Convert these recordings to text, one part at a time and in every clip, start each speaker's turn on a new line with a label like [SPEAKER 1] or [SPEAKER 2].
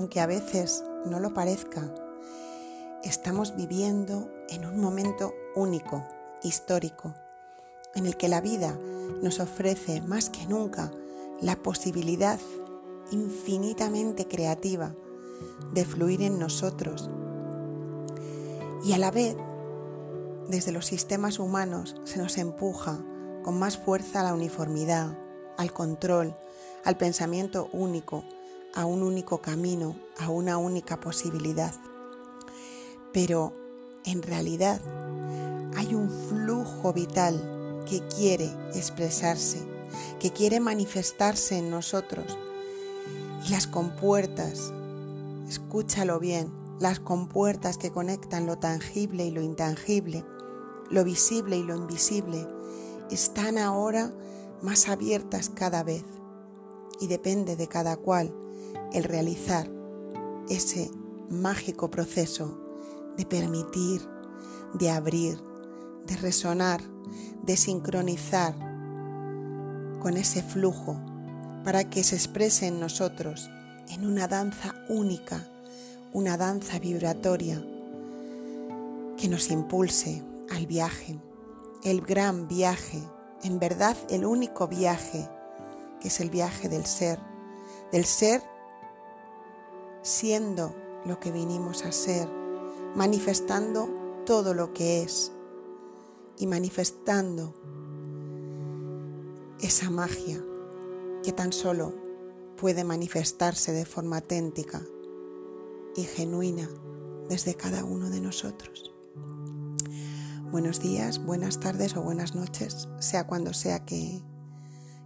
[SPEAKER 1] aunque a veces no lo parezca, estamos viviendo en un momento único, histórico, en el que la vida nos ofrece más que nunca la posibilidad infinitamente creativa de fluir en nosotros. Y a la vez, desde los sistemas humanos se nos empuja con más fuerza a la uniformidad, al control, al pensamiento único, a un único camino, a una única posibilidad. Pero en realidad hay un flujo vital que quiere expresarse, que quiere manifestarse en nosotros. Y las compuertas, escúchalo bien, las compuertas que conectan lo tangible y lo intangible, lo visible y lo invisible, están ahora más abiertas cada vez y depende de cada cual el realizar ese mágico proceso de permitir, de abrir, de resonar, de sincronizar con ese flujo para que se exprese en nosotros en una danza única, una danza vibratoria que nos impulse al viaje, el gran viaje, en verdad el único viaje, que es el viaje del ser, del ser siendo lo que vinimos a ser, manifestando todo lo que es y manifestando esa magia que tan solo puede manifestarse de forma auténtica y genuina desde cada uno de nosotros. Buenos días, buenas tardes o buenas noches, sea cuando sea que,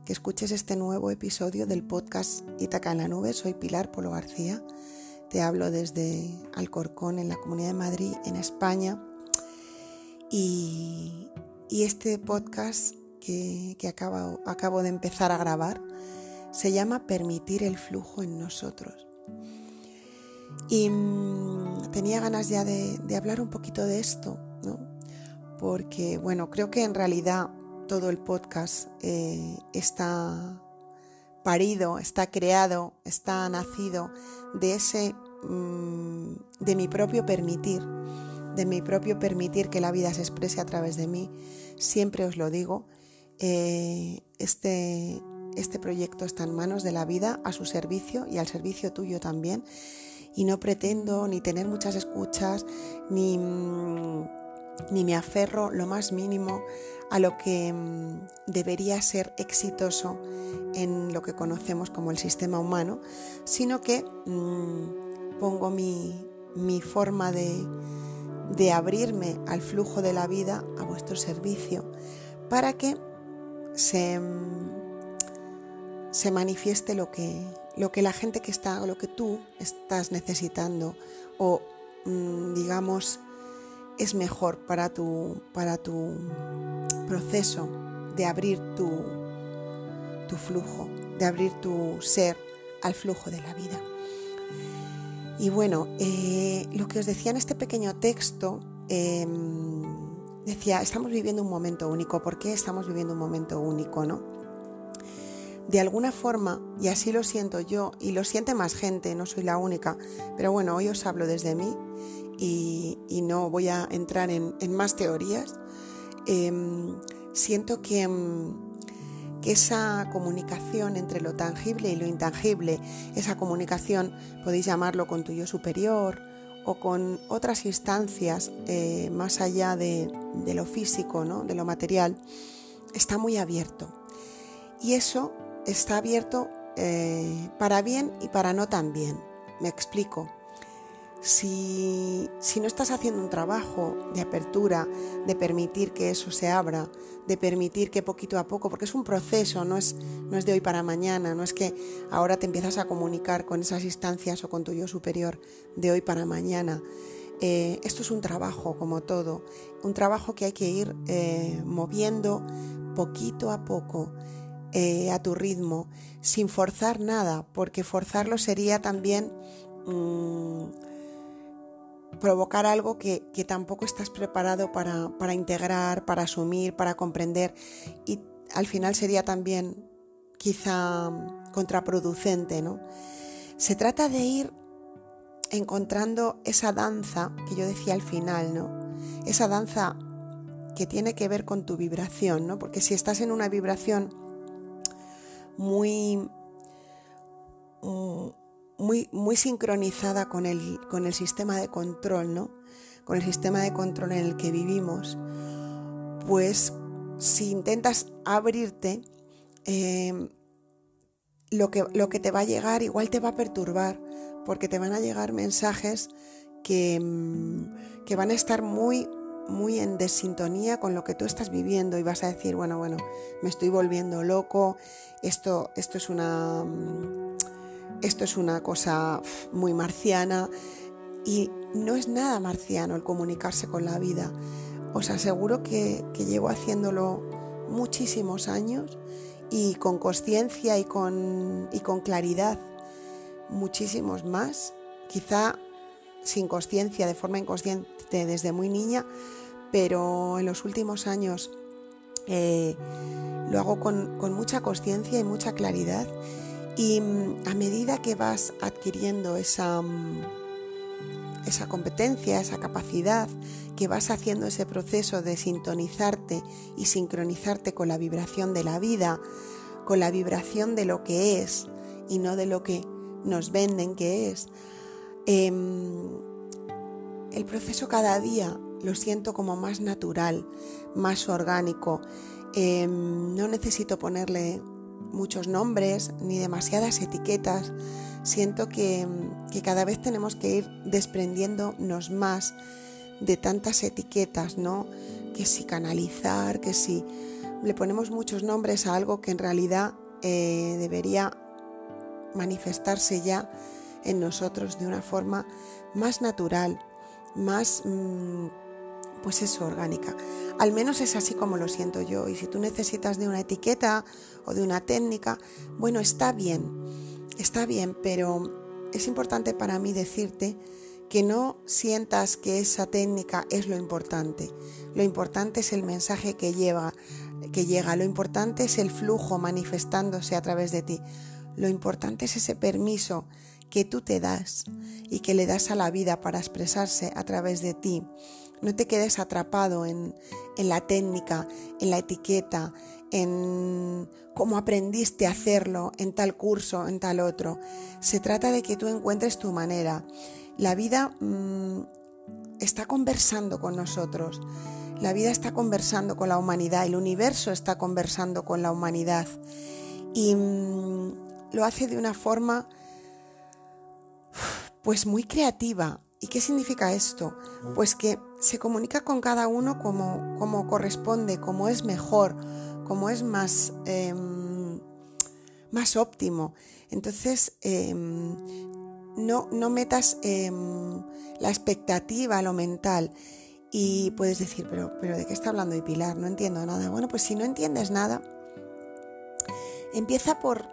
[SPEAKER 1] que escuches este nuevo episodio del podcast Itaca en la Nube. Soy Pilar Polo García te hablo desde Alcorcón, en la Comunidad de Madrid, en España. Y, este podcast que, acabo, de empezar a grabar se llama Permitir el flujo en nosotros. Y mm, tenía ganas ya de, hablar un poquito de esto, ¿no? Porque, bueno, creo que en realidad todo el podcast eh, está parido, está creado, está nacido de ese Mm, de mi propio permitir, de mi propio permitir que la vida se exprese a través de mí. Siempre os lo digo, eh, este, este proyecto está en manos de la vida, a su servicio y al servicio tuyo también. Y no pretendo ni tener muchas escuchas, ni, mm, ni me aferro lo más mínimo a lo que mm, debería ser exitoso en lo que conocemos como el sistema humano, sino que pongo mi, forma de, abrirme al flujo de la vida a vuestro servicio para que se, se manifieste lo que, lo que la gente que está, lo que tú estás necesitando o mm, digamos es mejor para tu, para tu proceso de abrir tu, tu flujo, de abrir tu ser al flujo de la vida. Y bueno, eh, lo que os decía en este pequeño texto, em, decía, estamos viviendo un momento único. ¿Por qué estamos viviendo un momento único, no? De alguna forma, y así lo siento yo, y lo siente más gente, no soy la única, pero bueno, hoy os hablo desde mí y, no voy a entrar en, más teorías. Em, siento que em, que esa comunicación entre lo tangible y lo intangible, esa comunicación podéis llamarlo con tu yo superior o con otras instancias eh, más allá de, lo físico, ¿no? de lo material, está muy abierto. Y eso está abierto eh, para bien y para no tan bien. Me explico. Si, no estás haciendo un trabajo de apertura, de permitir que eso se abra, de permitir que poquito a poco, porque es un proceso, no es, no es de hoy para mañana, no es que ahora te empiezas a comunicar con esas instancias o con tu yo superior de hoy para mañana. Eh, esto es un trabajo como todo, un trabajo que hay que ir eh, moviendo poquito a poco. Eh, a tu ritmo, sin forzar nada, porque forzarlo sería también mm, provocar algo que, tampoco estás preparado para, integrar, para asumir, para comprender y al final sería también quizá contraproducente, ¿no? Se trata de ir encontrando esa danza que yo decía al final, ¿no? Esa danza que tiene que ver con tu vibración, ¿no? Porque si estás en una vibración muy, mm, muy, muy sincronizada con el, con el sistema de control, ¿no? Con el sistema de control en el que vivimos, pues si intentas abrirte, em, lo, que, lo que te va a llegar igual te va a perturbar, porque te van a llegar mensajes que, mm, que van a estar muy muy en desintonía con lo que tú estás viviendo y vas a decir, bueno, bueno, me estoy volviendo loco, esto, esto, es, una, esto es una cosa muy marciana y no es nada marciano el comunicarse con la vida. Os aseguro que, llevo haciéndolo muchísimos años y con conciencia y con, y con claridad muchísimos más. Quizá sin conciencia, de forma inconsciente desde muy niña, pero en los últimos años eh, lo hago con, mucha conciencia y mucha claridad. Y mm, a medida que vas adquiriendo esa, mm, esa competencia, esa capacidad, que vas haciendo ese proceso de sintonizarte y sincronizarte con la vibración de la vida, con la vibración de lo que es y no de lo que nos venden que es, Em, el proceso cada día lo siento como más natural, más orgánico. Em, no necesito ponerle muchos nombres ni demasiadas etiquetas. Siento que, cada vez tenemos que ir desprendiéndonos más de tantas etiquetas, ¿no? Que si canalizar, que si le ponemos muchos nombres a algo que en realidad eh, debería manifestarse ya en nosotros de una forma más natural, más, mm, pues eso, orgánica. Al menos es así como lo siento yo. Y si tú necesitas de una etiqueta o de una técnica, bueno, está bien, está bien, pero es importante para mí decirte que no sientas que esa técnica es lo importante. Lo importante es el mensaje que lleva, que llega. Lo importante es el flujo manifestándose a través de ti. Lo importante es ese permiso que tú te das y que le das a la vida para expresarse a través de ti. No te quedes atrapado en, la técnica, en la etiqueta, en cómo aprendiste a hacerlo en tal curso, en tal otro. Se trata de que tú encuentres tu manera. La vida mm, está conversando con nosotros. La vida está conversando con la humanidad. El universo está conversando con la humanidad. Y mm, lo hace de una forma pues muy creativa. ¿Y qué significa esto? Pues que se comunica con cada uno como, como corresponde, como es mejor, como es más, em, más óptimo. Entonces, em, no, no, metas em, la expectativa lo mental. Y puedes decir, pero, pero ¿de qué está hablando y Pilar? No entiendo nada. Bueno, pues si no entiendes nada, empieza por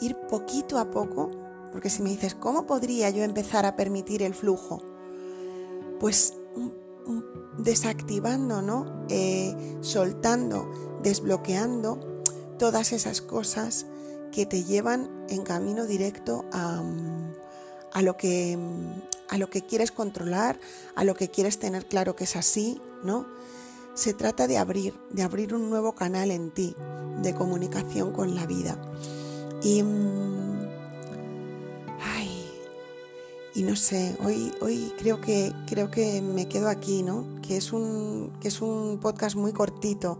[SPEAKER 1] ir poquito a poco porque si me dices, ¿cómo podría yo empezar a permitir el flujo? Pues desactivando, ¿no? Eh, soltando, desbloqueando todas esas cosas que te llevan en camino directo a, a, lo que, a lo que quieres controlar, a lo que quieres tener claro que es así, ¿no? Se trata de abrir, de abrir un nuevo canal en ti de comunicación con la vida. Y mm, y no sé, hoy, hoy creo, que, creo que me quedo aquí, ¿no? Que es un, que es un podcast muy cortito,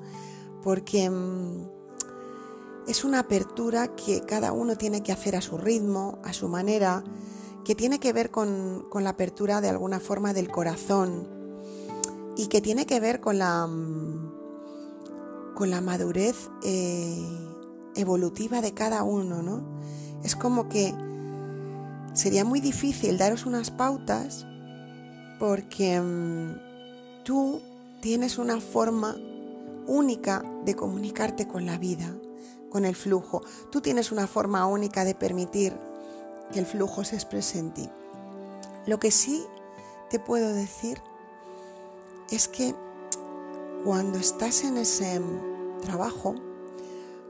[SPEAKER 1] porque mm, es una apertura que cada uno tiene que hacer a su ritmo, a su manera, que tiene que ver con, la apertura de alguna forma del corazón y que tiene que ver con la, mm, con la madurez eh, evolutiva de cada uno, ¿no? Es como que sería muy difícil daros unas pautas porque mm, tú tienes una forma única de comunicarte con la vida, con el flujo. Tú tienes una forma única de permitir que el flujo se exprese en ti. Lo que sí te puedo decir es que cuando estás en ese trabajo,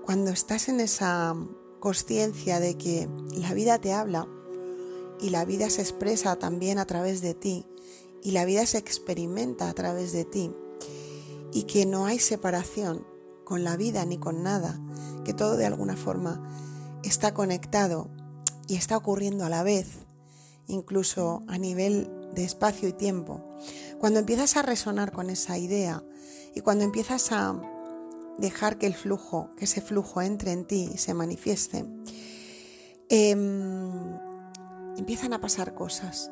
[SPEAKER 1] cuando estás en esa conciencia de que la vida te habla, y la vida se expresa también a través de ti y la vida se experimenta a través de ti y que no hay separación con la vida ni con nada, que todo de alguna forma está conectado y está ocurriendo a la vez, incluso a nivel de espacio y tiempo. Cuando empiezas a resonar con esa idea y cuando empiezas a dejar que el flujo, que ese flujo entre en ti y se manifieste, em, empiezan a pasar cosas.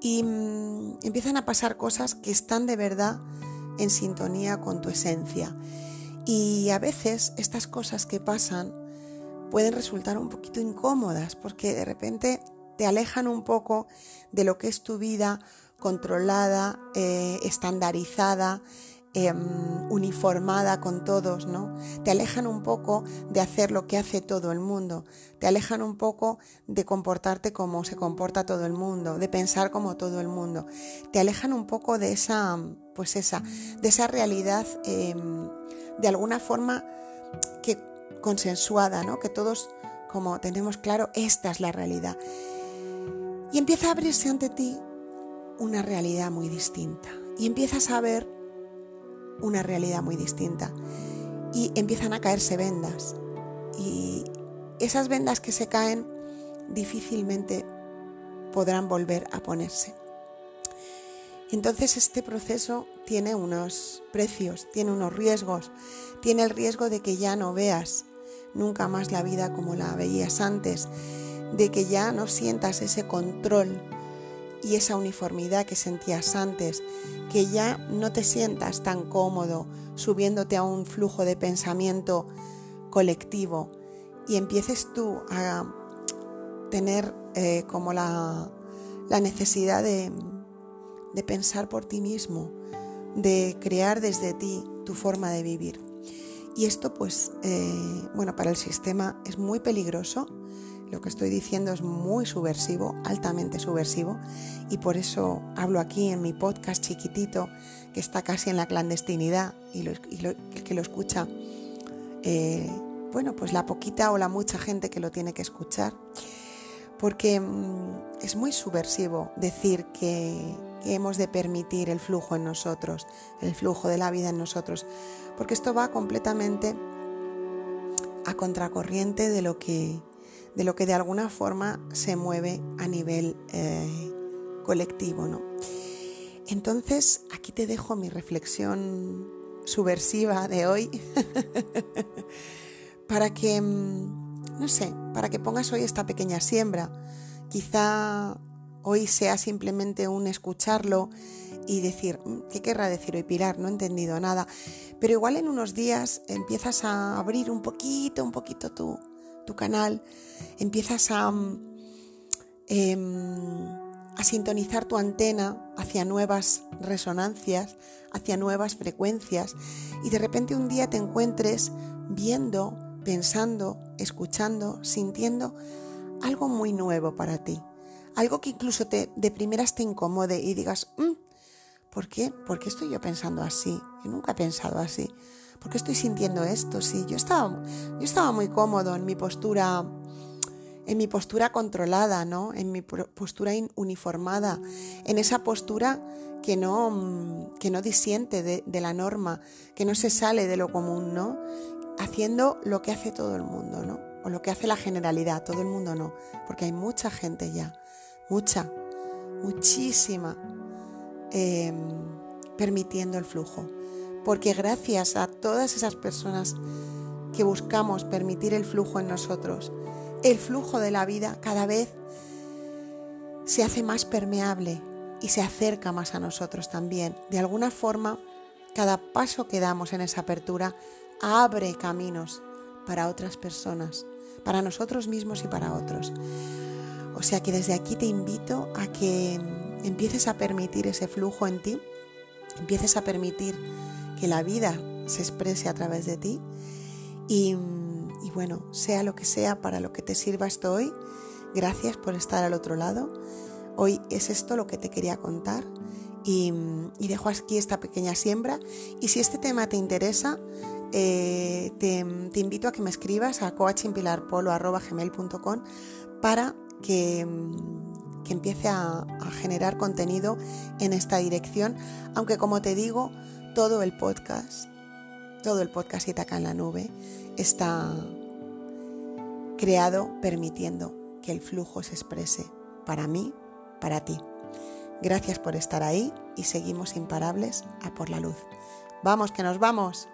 [SPEAKER 1] Y mm, empiezan a pasar cosas que están de verdad en sintonía con tu esencia. Y a veces estas cosas que pasan pueden resultar un poquito incómodas porque de repente te alejan un poco de lo que es tu vida controlada, eh, estandarizada, Em, uniformada con todos, ¿no? Te alejan un poco de hacer lo que hace todo el mundo, te alejan un poco de comportarte como se comporta todo el mundo, de pensar como todo el mundo, te alejan un poco de esa, pues esa, de esa realidad em, de alguna forma que consensuada, ¿no? Que todos como tenemos claro, esta es la realidad. Y empieza a abrirse ante ti una realidad muy distinta. Y empiezas a ver una realidad muy distinta. Y empiezan a caerse vendas. Y esas vendas que se caen difícilmente podrán volver a ponerse. Entonces este proceso tiene unos precios, tiene unos riesgos, tiene el riesgo de que ya no veas nunca más la vida como la veías antes, de que ya no sientas ese control y esa uniformidad que sentías antes, que ya no te sientas tan cómodo subiéndote a un flujo de pensamiento colectivo y empieces tú a tener eh, como la, necesidad de, pensar por ti mismo, de crear desde ti tu forma de vivir. Y esto pues, eh, bueno, para el sistema es muy peligroso lo que estoy diciendo es muy subversivo, altamente subversivo, y por eso hablo aquí en mi podcast chiquitito, que está casi en la clandestinidad, y, el que lo escucha, eh, bueno, pues la poquita o la mucha gente que lo tiene que escuchar, porque mm, es muy subversivo decir que, que hemos de permitir el flujo en nosotros, el flujo de la vida en nosotros, porque esto va completamente a contracorriente de lo que de lo que de alguna forma se mueve a nivel eh, colectivo. ¿no? Entonces, aquí te dejo mi reflexión subversiva de hoy para que, mm, no sé, para que pongas hoy esta pequeña siembra. Quizá hoy sea simplemente un escucharlo y decir, mm, ¿qué querrá decir hoy Pilar? No he entendido nada. Pero igual en unos días empiezas a abrir un poquito, un poquito tu, tu canal, empiezas a, mm, em, a sintonizar tu antena hacia nuevas resonancias, hacia nuevas frecuencias y de repente un día te encuentres viendo, pensando, escuchando, sintiendo algo muy nuevo para ti, algo que incluso te, de primeras te incomode y digas, mm, ¿por qué? ¿Por qué estoy yo pensando así? Yo nunca he pensado así. ¿Por qué estoy sintiendo esto? Sí, yo estaba, yo estaba muy cómodo en mi postura, en mi postura controlada, ¿no? En mi postura uniformada, en esa postura que no, que no disiente de, de la norma, que no se sale de lo común, ¿no? Haciendo lo que hace todo el mundo, ¿no? O lo que hace la generalidad, todo el mundo no, porque hay mucha gente ya, mucha, muchísima, em, permitiendo el flujo porque gracias a todas esas personas que buscamos permitir el flujo en nosotros, el flujo de la vida cada vez se hace más permeable y se acerca más a nosotros también. De alguna forma, cada paso que damos en esa apertura abre caminos para otras personas, para nosotros mismos y para otros. O sea que desde aquí te invito a que empieces a permitir ese flujo en ti, empieces a permitir que la vida se exprese a través de ti. Y, bueno, sea lo que sea para lo que te sirva esto hoy, gracias por estar al otro lado. Hoy es esto lo que te quería contar. Y, dejo aquí esta pequeña siembra. Y si este tema te interesa, eh, te, invito a que me escribas a coachingpilarpolo.gmail.com para que que empiece a generar contenido en esta dirección, aunque como te digo, todo el podcast, todo el podcast Itaca en la nube está creado permitiendo que el flujo se exprese para mí, para ti. Gracias por estar ahí y seguimos imparables a por la luz. Vamos, que nos vamos.